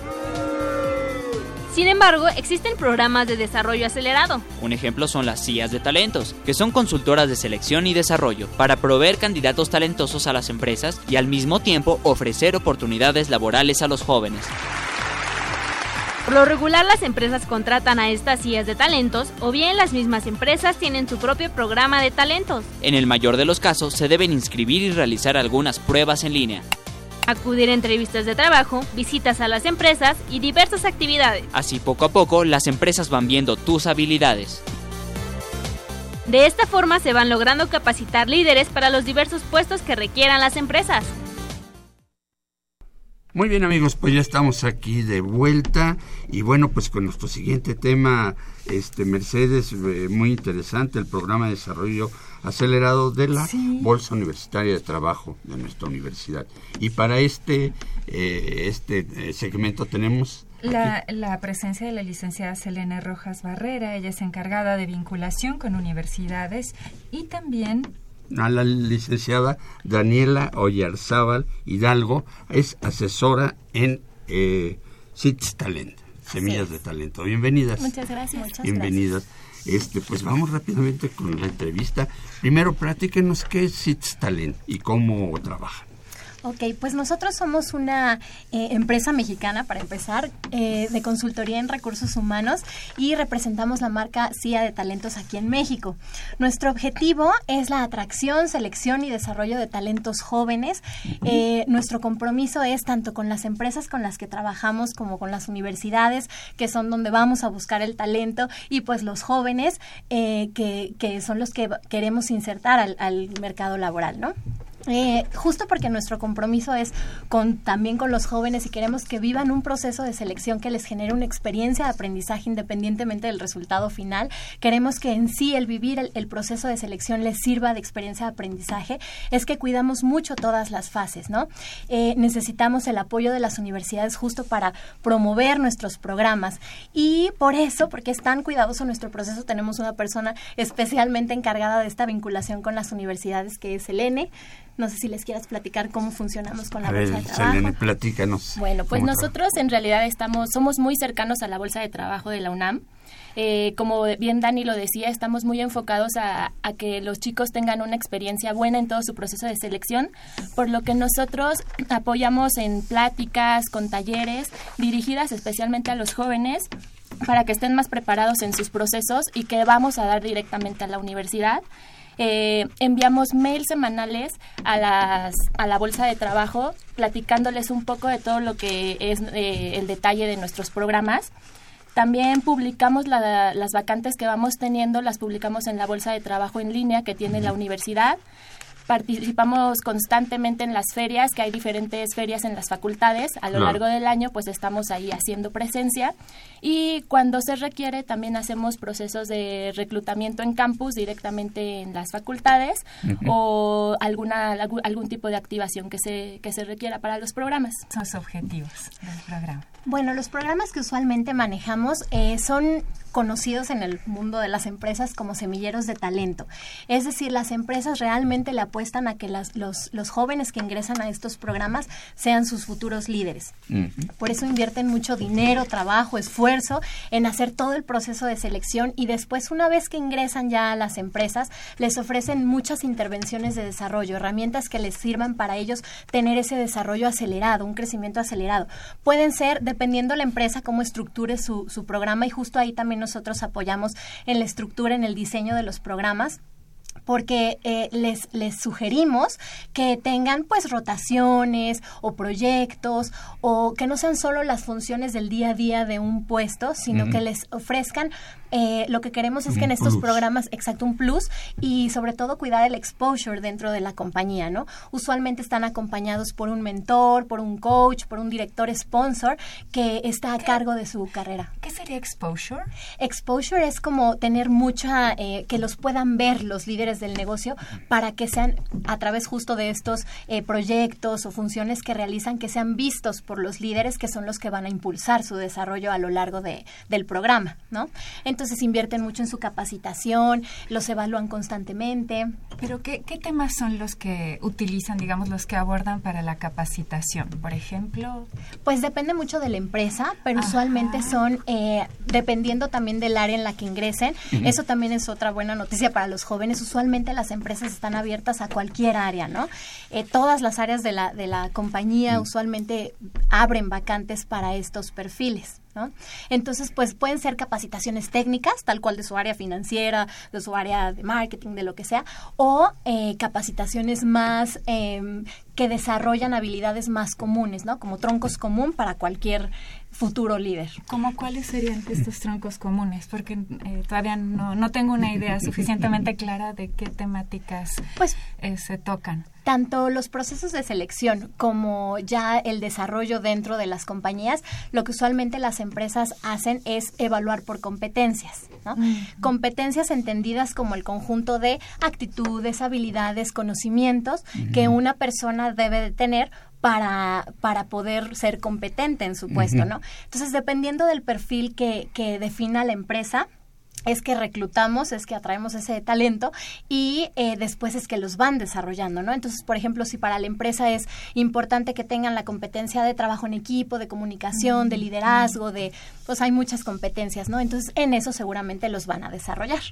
Sin embargo, existen programas de desarrollo acelerado. Un ejemplo son las CIAs de talentos, que son consultoras de selección y desarrollo para proveer candidatos talentosos a las empresas y al mismo tiempo ofrecer oportunidades laborales a los jóvenes. Por lo regular las empresas contratan a estas sillas de talentos o bien las mismas empresas tienen su propio programa de talentos. En el mayor de los casos se deben inscribir y realizar algunas pruebas en línea. acudir a entrevistas de trabajo, visitas a las empresas y diversas actividades. Así poco a poco las empresas van viendo tus habilidades. De esta forma se van logrando capacitar líderes para los diversos puestos que requieran las empresas. Muy bien amigos, pues ya estamos aquí de vuelta y bueno, pues con nuestro siguiente tema, este Mercedes, eh, muy interesante el programa de desarrollo acelerado de la Bolsa Universitaria de Trabajo de nuestra universidad. Y para este, eh, este eh, segmento tenemos... La, la, presencia de la licenciada Selena Rojas Barrera, ella es encargada de vinculación con universidades y también a la licenciada Daniela Oyarzábal Hidalgo, es asesora en eh, Talent, Semillas de Talento. Bienvenidas. Muchas gracias. Bienvenidas. Este, pues vamos rápidamente con la entrevista. Primero, platíquenos qué es SITS Talent y cómo trabaja. Ok, pues nosotros somos una eh, empresa mexicana, para empezar, eh, de consultoría en recursos humanos y representamos la marca CIA de Talentos aquí en México. Nuestro objetivo es la atracción, selección y desarrollo de talentos jóvenes. Eh, nuestro compromiso es tanto con las empresas con las que trabajamos como con las universidades, que son donde vamos a buscar el talento, y pues los jóvenes, que, que, son los que queremos insertar al, al mercado laboral, ¿no? Eh, justo porque nuestro compromiso es con también con los jóvenes y queremos que vivan un proceso de selección que les genere una experiencia de aprendizaje independientemente del resultado final. Queremos que en sí el vivir el, proceso de selección les sirva de experiencia de aprendizaje. Es que cuidamos mucho todas las fases, ¿no? Eh, necesitamos el apoyo de las universidades justo para promover nuestros programas y por eso, porque es tan cuidadoso nuestro proceso, tenemos una persona especialmente encargada de esta vinculación con las universidades que es Elene no sé si les quieras platicar cómo funcionamos con la bolsa de trabajo. Selene, platícanos. Bueno, pues nosotros en realidad estamos, somos muy cercanos a la bolsa de trabajo de la UNAM. Eh, como bien Dani lo decía, estamos muy enfocados a, que los chicos tengan una experiencia buena en todo su proceso de selección, por lo que nosotros apoyamos en pláticas, con talleres dirigidas especialmente a los jóvenes para que estén más preparados en sus procesos y que vamos a dar directamente a la universidad. Eh, enviamos mails semanales a, las, a la bolsa de trabajo platicándoles un poco de todo lo que es eh, el detalle de nuestros programas. También publicamos las vacantes que vamos teniendo, las publicamos en la bolsa de trabajo en línea que tiene la universidad participamos constantemente en las ferias, que hay diferentes ferias en las facultades. A lo largo del año, pues estamos ahí haciendo presencia. Y cuando se requiere, también hacemos procesos de reclutamiento en campus directamente en las facultades o alguna, algún tipo de activación que se, que se requiera para los programas. Son los objetivos del programa. Bueno, los programas que usualmente manejamos eh, son conocidos en el mundo de las empresas como semilleros de talento. Es decir, las empresas realmente le apuestan a que las, los, los, jóvenes que ingresan a estos programas sean sus futuros líderes. Por eso invierten mucho dinero, trabajo, esfuerzo en hacer todo el proceso de selección y después, una vez que ingresan ya a las empresas, les ofrecen muchas intervenciones de desarrollo, herramientas que les sirvan para ellos tener ese desarrollo acelerado, un crecimiento acelerado. Pueden ser, dependiendo la empresa, cómo estructure su, su programa y justo ahí también nosotros apoyamos en la estructura, en el diseño de los programas porque eh, les, les sugerimos que tengan pues rotaciones o proyectos o que no sean solo las funciones del día a día de un puesto, sino que les ofrezcan eh, lo que queremos es que en estos programas, exacto, un plus y sobre todo cuidar el exposure dentro de la compañía, ¿no? Usualmente están acompañados por un mentor, por un coach, por un director sponsor que está a cargo de su carrera. ¿Qué sería exposure? Exposure es como tener mucha, eh, que los puedan ver los líderes del negocio para que sean a través justo de estos eh, proyectos o funciones que realizan, que sean vistos por los líderes que son los que van a impulsar su desarrollo a lo largo de, del programa, ¿no? entonces invierten mucho en su capacitación, los evalúan constantemente. Pero ¿qué, temas son los que utilizan, digamos, los que abordan para la capacitación? Por ejemplo. Pues depende mucho de la empresa, pero usualmente son, eh, dependiendo también del área en la que ingresen, eso también es otra buena noticia para los jóvenes. Usualmente las empresas están abiertas a cualquier área, ¿no? Eh, todas las áreas de la, de la compañía usualmente abren vacantes para estos perfiles. ¿No? Entonces, pues pueden ser capacitaciones técnicas, tal cual de su área financiera, de su área de marketing, de lo que sea, o eh, capacitaciones más em, que desarrollan habilidades más comunes, ¿no? Como troncos común para cualquier futuro líder. ¿Cómo cuáles serían estos troncos comunes? Porque eh, todavía no, no tengo una idea suficientemente clara de qué temáticas pues, eh, se tocan. Tanto los procesos de selección como ya el desarrollo dentro de las compañías, lo que usualmente las empresas hacen es evaluar por competencias. ¿no? Competencias entendidas como el conjunto de actitudes, habilidades, conocimientos que una persona debe de tener para, para poder ser competente en su puesto, ¿no? Entonces, dependiendo del perfil que, que defina la empresa, es que reclutamos, es que atraemos ese talento y eh, después es que los van desarrollando, ¿no? Entonces, por ejemplo, si para la empresa es importante que tengan la competencia de trabajo en equipo, de comunicación, de liderazgo, de, pues hay muchas competencias, ¿no? Entonces, en eso seguramente los van a desarrollar.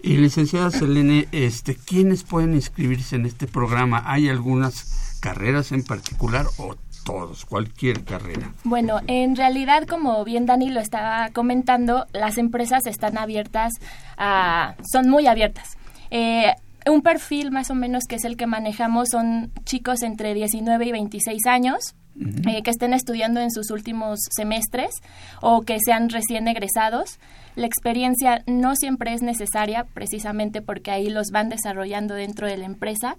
Y licenciada Selene, este, ¿quiénes pueden inscribirse en este programa? ¿Hay algunas carreras en particular o todos, cualquier carrera? Bueno, en realidad, como bien Dani lo estaba comentando, las empresas están abiertas a, son muy abiertas. Eh, un perfil más o menos que es el que manejamos son chicos entre 19 y 26 años. Eh, que estén estudiando en sus últimos semestres o que sean recién egresados. La experiencia no siempre es necesaria precisamente porque ahí los van desarrollando dentro de la empresa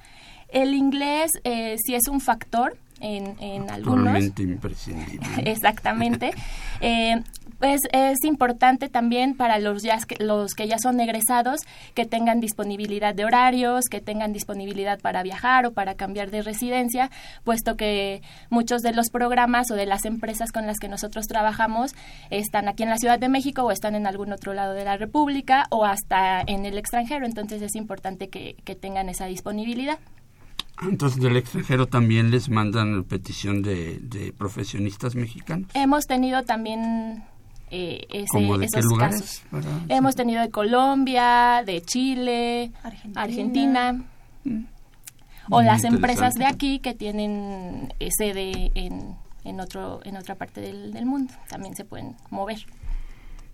el inglés eh, sí es un factor en, en algunos. imprescindible. Exactamente. Eh, pues es importante también para los, ya, los que ya son egresados que tengan disponibilidad de horarios, que tengan disponibilidad para viajar o para cambiar de residencia, puesto que muchos de los programas o de las empresas con las que nosotros trabajamos están aquí en la Ciudad de México o están en algún otro lado de la República o hasta en el extranjero, entonces es importante que tengan esa disponibilidad. Entonces, del extranjero también les mandan petición de, profesionistas mexicanos. Hemos tenido también eh, de esos casos. Hemos tenido de Colombia, de Chile, Argentina. Mm. o las empresas de aquí que tienen sede en, en, otro, en otra parte del, mundo. También se pueden mover.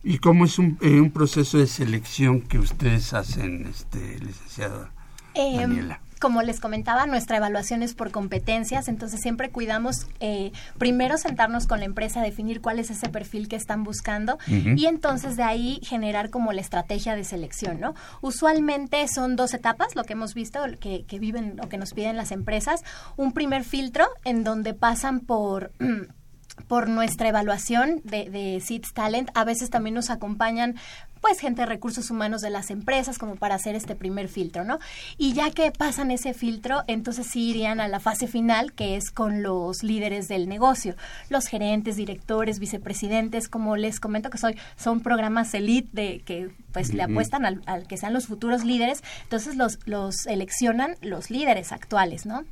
¿Y cómo es un, eh, un proceso de selección que ustedes hacen, este, licenciada em, Daniela? Como les comentaba, nuestra evaluación es por competencias, entonces siempre cuidamos eh, primero sentarnos con la empresa, definir cuál es ese perfil que están buscando y entonces de ahí generar como la estrategia de selección, ¿no? Usualmente son dos etapas, lo que hemos visto, que, que viven o que nos piden las empresas. Un primer filtro en donde pasan por... por nuestra evaluación de, de Seeds Talent. A veces también nos acompañan pues gente de recursos humanos de las empresas como para hacer este primer filtro, ¿no? Y ya que pasan ese filtro, entonces sí irían a la fase final, que es con los líderes del negocio, los gerentes, directores, vicepresidentes, como les comento que soy, son programas elite de que pues le apuestan al, al, que sean los futuros líderes, entonces los, los seleccionan los líderes actuales, ¿no?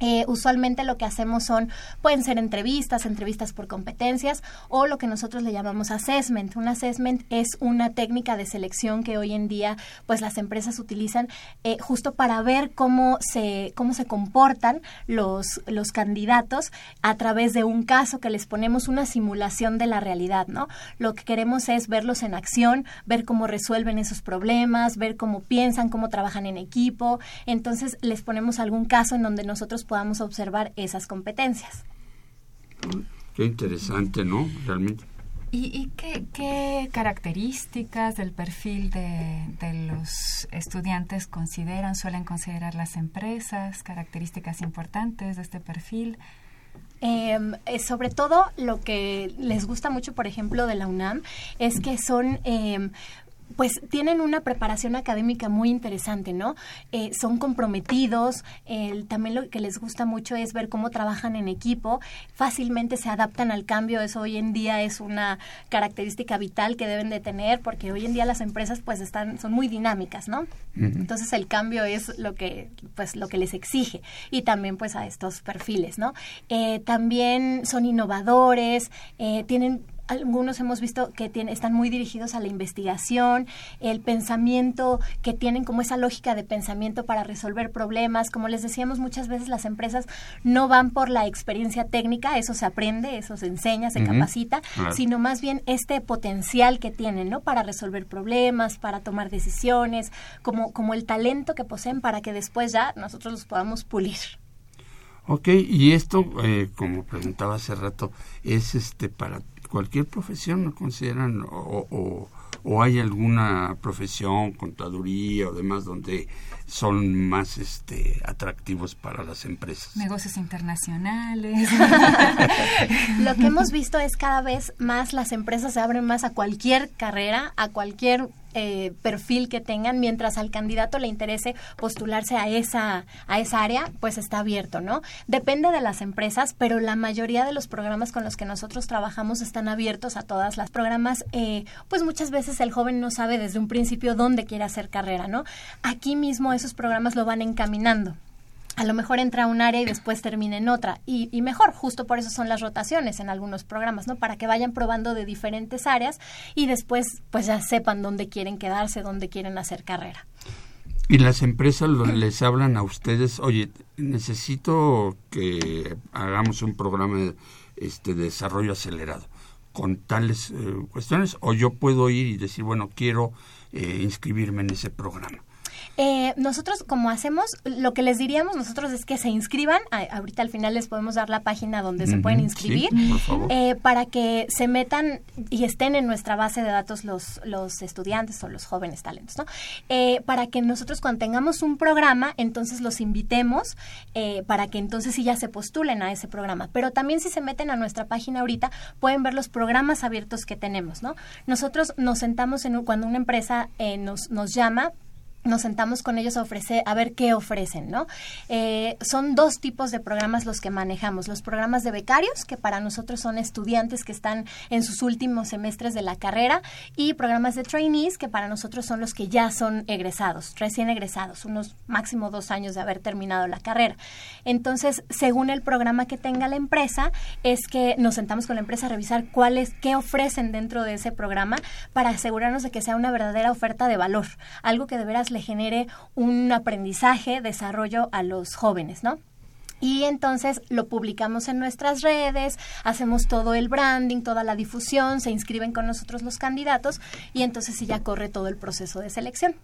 Eh, usualmente lo que hacemos son, pueden ser entrevistas, entrevistas por competencias o lo que nosotros le llamamos assessment. Un assessment es una técnica de selección que hoy en día pues las empresas utilizan eh, justo para ver cómo se, cómo se comportan los, los candidatos a través de un caso que les ponemos una simulación de la realidad, ¿no? Lo que queremos es verlos en acción, ver cómo resuelven esos problemas, ver cómo piensan, cómo trabajan en equipo. Entonces les ponemos algún caso en donde nosotros podamos observar esas competencias. Qué interesante, ¿no? Realmente. ¿Y, qué, características del perfil de, los estudiantes consideran, suelen considerar las empresas, características importantes de este perfil? Em, eh, sobre todo lo que les gusta mucho, por ejemplo, de la UNAM, es que son eh, pues tienen una preparación académica muy interesante, ¿no? Eh, son comprometidos, también lo que les gusta mucho es ver cómo trabajan en equipo, fácilmente se adaptan al cambio, eso hoy en día es una característica vital que deben de tener, porque hoy en día las empresas pues están, son muy dinámicas, ¿no? Entonces el cambio es lo que, pues lo que les exige, y también pues a estos perfiles, ¿no? Eh, también son innovadores, eh, tienen algunos hemos visto que tiene, están muy dirigidos a la investigación, el pensamiento, que tienen como esa lógica de pensamiento para resolver problemas. Como les decíamos, muchas veces las empresas no van por la experiencia técnica, eso se aprende, eso se enseña, se capacita, sino más bien este potencial que tienen, ¿no? Para resolver problemas, para tomar decisiones, como, como el talento que poseen para que después ya nosotros los podamos pulir. Ok, y esto, eh, como preguntaba hace rato, es este para cualquier profesión, ¿no consideran? O, o, hay alguna profesión, contaduría o demás, donde son más este atractivos para las empresas. Negocios internacionales. Lo que hemos visto es cada vez más las empresas se abren más a cualquier carrera, a cualquier eh, perfil que tengan, mientras al candidato le interese postularse a esa, a esa área, pues está abierto, ¿no? Depende de las empresas, pero la mayoría de los programas con los que nosotros trabajamos están abiertos a todas las programas, eh, pues muchas veces el joven no sabe desde un principio dónde quiere hacer carrera, ¿no? Aquí mismo esos programas lo van encaminando a lo mejor entra a un área y después termina en otra. Y, y, mejor, justo por eso son las rotaciones en algunos programas, ¿no? Para que vayan probando de diferentes áreas y después pues ya sepan dónde quieren quedarse, dónde quieren hacer carrera. Y las empresas les hablan a ustedes, oye, necesito que hagamos un programa de, este, de desarrollo acelerado con tales eh, cuestiones, o yo puedo ir y decir, bueno, quiero eh, inscribirme en ese programa. Eh, nosotros, como hacemos, lo que les diríamos nosotros es que se inscriban. ahorita al final les podemos dar la página donde se pueden inscribir eh, para que se metan y estén en nuestra base de datos los, los estudiantes o los jóvenes talentos, ¿no? Eh, para que nosotros cuando tengamos un programa, entonces los invitemos para que entonces sí ya se postulen a ese programa. Pero también si se meten a nuestra página ahorita, pueden ver los programas abiertos que tenemos, ¿no? Nosotros nos sentamos en cuando una empresa nos, nos llama nos sentamos con ellos a ofrecer, a ver qué ofrecen, ¿no? Eh, son dos tipos de programas los que manejamos. Los programas de becarios, que para nosotros son estudiantes que están en sus últimos semestres de la carrera, y programas de trainees, que para nosotros son los que ya son egresados, recién egresados, unos máximo dos años de haber terminado la carrera. Entonces, según el programa que tenga la empresa, es que nos sentamos con la empresa a revisar cuáles, qué ofrecen dentro de ese programa para asegurarnos de que sea una verdadera oferta de valor, algo que de veras le genere un aprendizaje, desarrollo a los jóvenes, ¿no? Y entonces lo publicamos en nuestras redes, hacemos todo el branding, toda la difusión, se inscriben con nosotros los candidatos y entonces sí ya corre todo el proceso de selección.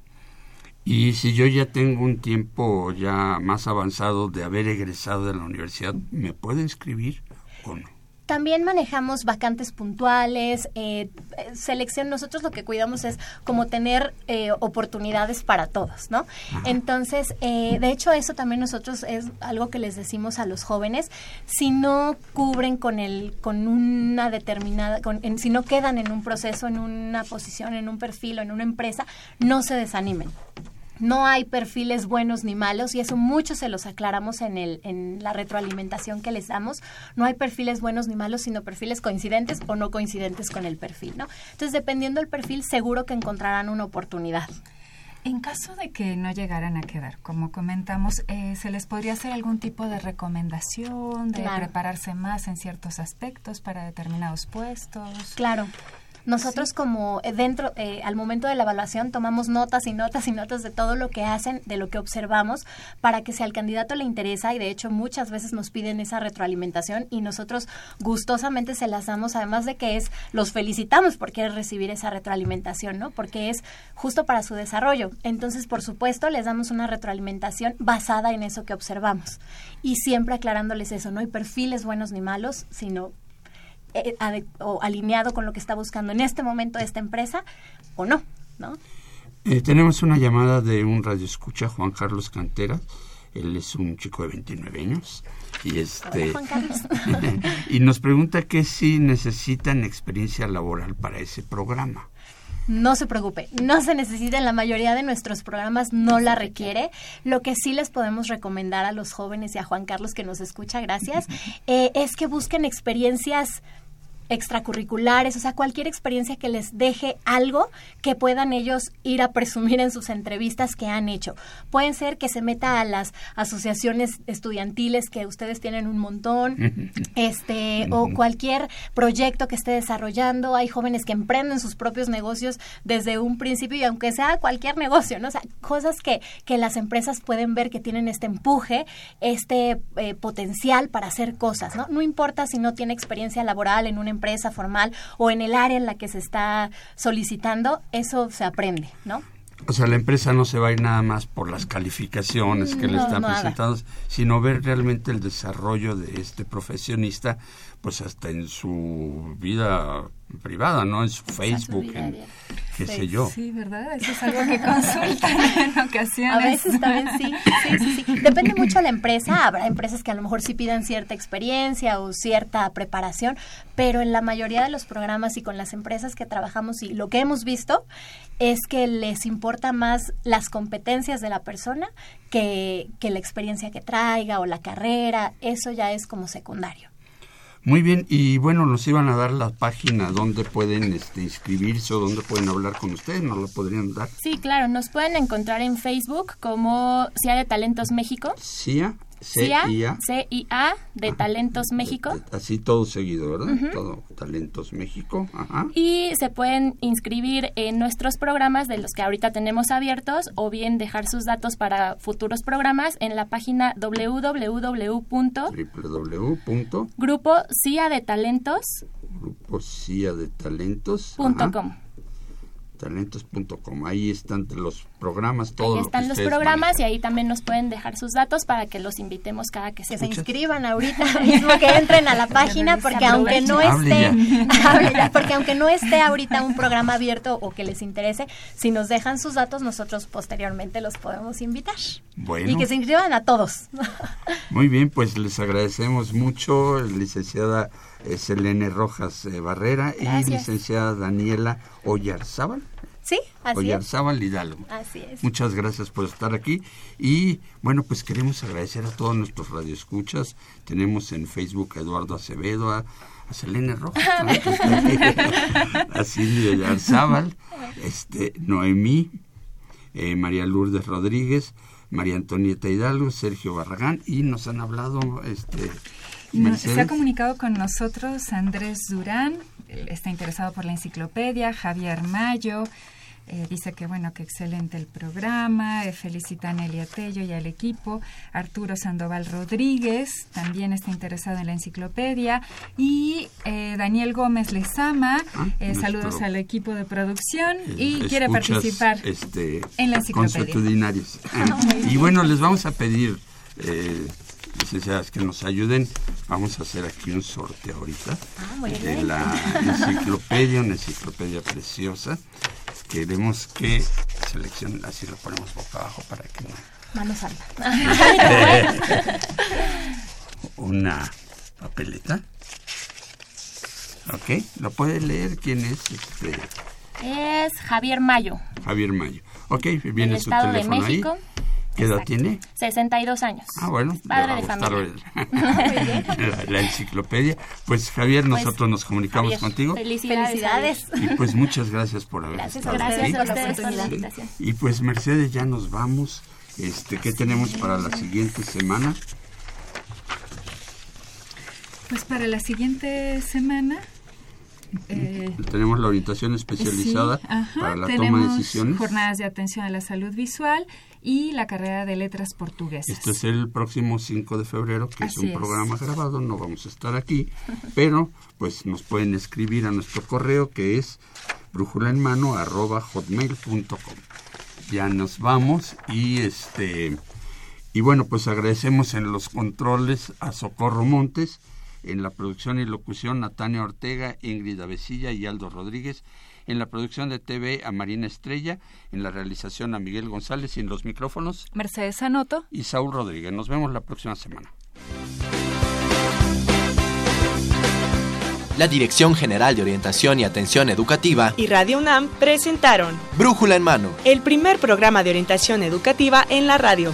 Y si yo ya tengo un tiempo ya más avanzado de haber egresado de la universidad, ¿me puedo inscribir o no? También manejamos vacantes puntuales, eh, selección. Nosotros lo que cuidamos es como tener eh, oportunidades para todos, ¿no? Entonces, eh, de hecho, eso también nosotros es algo que les decimos a los jóvenes. Si no cubren con el, con una determinada, con, si no quedan en un proceso, en una posición, en un perfil o en una empresa, no se desanimen no hay perfiles buenos ni malos y eso mucho se los aclaramos en, el, en la retroalimentación que les damos. No hay perfiles buenos ni malos, sino perfiles coincidentes o no coincidentes con el perfil, ¿no? Entonces, dependiendo del perfil, seguro que encontrarán una oportunidad. En caso de que no llegaran a quedar, como comentamos, eh, ¿se les podría hacer algún tipo de recomendación de prepararse más en ciertos aspectos para determinados puestos? Claro. Nosotros como eh, dentro, eh, al momento de la evaluación, tomamos notas y notas y notas de todo lo que hacen, de lo que observamos, para que si al candidato le interesa, y de hecho muchas veces nos piden esa retroalimentación y nosotros gustosamente se las damos, además de que es, los felicitamos por querer recibir esa retroalimentación, ¿no? Porque es justo para su desarrollo. Entonces, por supuesto, les damos una retroalimentación basada en eso que observamos. Y siempre aclarándoles eso, no hay perfiles buenos ni malos, sino eh, o alineado con lo que está buscando en este momento esta empresa o no, ¿no? Eh, tenemos una llamada de un radio escucha, Juan Carlos Cantera. Él es un chico de 29 años y este y nos pregunta que si necesitan experiencia laboral para ese programa. No se preocupe, no se necesita, en la mayoría de nuestros programas no la requiere. Lo que sí les podemos recomendar a los jóvenes y a Juan Carlos que nos escucha, gracias, eh, es que busquen experiencias extracurriculares, o sea, cualquier experiencia que les deje algo que puedan ellos ir a presumir en sus entrevistas que han hecho. Pueden ser que se meta a las asociaciones estudiantiles que ustedes tienen un montón, este, o cualquier proyecto que esté desarrollando. Hay jóvenes que emprenden sus propios negocios desde un principio y aunque sea cualquier negocio, ¿no? O sea, cosas que, que las empresas pueden ver que tienen este empuje, este eh, potencial para hacer cosas, ¿no? No importa si no tiene experiencia laboral en una empresa formal o en el área en la que se está solicitando, eso se aprende, ¿no? O sea, la empresa no se va a ir nada más por las calificaciones que le están presentando, sino ver realmente el desarrollo de este profesionista, pues hasta en su vida privada, ¿no? En su Facebook, en qué sé yo. Sí, ¿verdad? Eso es algo que consultan en ocasiones. A veces también sí, sí, sí, sí. Depende mucho de la empresa. Habrá empresas que a lo mejor sí pidan cierta experiencia o cierta preparación, pero en la mayoría de los programas y con las empresas que trabajamos y lo que hemos visto es que les importa más las competencias de la persona que, que la experiencia que traiga o la carrera. Eso ya es como secundario. Muy bien, y bueno, nos iban a dar la página donde pueden este, inscribirse o donde pueden hablar con ustedes, ¿nos la podrían dar? Sí, claro, nos pueden encontrar en Facebook como CIA de Talentos México. CIA, CIA, CIA de Talentos México. Así todo seguido, ¿verdad? Todo Talentos México. Ajá. Y se pueden inscribir en nuestros programas de los que ahorita tenemos abiertos o bien dejar sus datos para futuros programas en la página www. www. Grupo CIA de Talentos. Grupo CIA de Talentos. Punto com talentos.com. Ahí están los programas, todos. Ahí están los programas y ahí también nos pueden dejar sus datos para que los invitemos cada que se, se inscriban ahorita mismo, que entren a la página, porque aunque no esté, porque aunque no esté ahorita un programa abierto o que les interese, si nos dejan sus datos, nosotros posteriormente los podemos invitar. Bueno. Y que se inscriban a todos. Muy bien, pues les agradecemos mucho, licenciada Selene Rojas eh, Barrera y licenciada Daniela Oyarzábal. Sí, así Oyarzábal Hidalgo. Así es. Muchas gracias por estar aquí. Y bueno, pues queremos agradecer a todos nuestros radioescuchas. Tenemos en Facebook a Eduardo Acevedo, a, Selene Rojas, a Silvia Oyarzábal, este, Noemí, eh, María Lourdes Rodríguez, María Antonieta Hidalgo, Sergio Barragán y nos han hablado este se ha comunicado con nosotros Andrés Durán, está interesado por la enciclopedia, Javier Mayo, eh, dice que bueno, que excelente el programa, eh, felicita a Nelia Tello y al equipo, Arturo Sandoval Rodríguez también está interesado en la enciclopedia y eh, Daniel Gómez Lezama, ah, saludos al equipo de producción y quiere participar este, en la enciclopedia. y bueno, les vamos a pedir licenciadas que nos ayuden. Vamos a hacer aquí un sorteo ahorita ah, de la enciclopedia, una enciclopedia preciosa. Queremos que seleccionen, así lo ponemos boca abajo para que no. Manos alta. una papeleta. Ok, ¿lo puede leer? ¿Quién es? Este? Es Javier Mayo. Javier Mayo. Ok, viene su teléfono ahí. ¿Qué edad tiene? 62 años. Ah, bueno. Padre de familia. la, la, enciclopedia. Pues Javier, pues, nosotros nos comunicamos contigo. Felicidades. Y pues muchas gracias por haber gracias, estado gracias aquí. Gracias por la oportunidad. Y pues Mercedes, ya nos vamos. Este, ¿Qué tenemos para la siguiente semana? Pues para la siguiente semana eh, tenemos la orientación especializada para la toma de decisiones. Jornadas de atención a la salud visual y la carrera de letras portuguesas. Esto es el próximo 5 de febrero, que es un programa grabado, no vamos a estar aquí, pero pues nos pueden escribir a nuestro correo que es brújulaenmano@hotmail.com. Ya nos vamos y este y bueno, pues agradecemos en los controles a Socorro Montes, en la producción y locución Natania Ortega, Ingrid Avesilla y Aldo Rodríguez en la producción de TV a Marina Estrella, en la realización a Miguel González y en los micrófonos Mercedes Anoto y Saúl Rodríguez. Nos vemos la próxima semana. La Dirección General de Orientación y Atención Educativa y Radio UNAM presentaron Brújula en Mano, el primer programa de orientación educativa en la radio.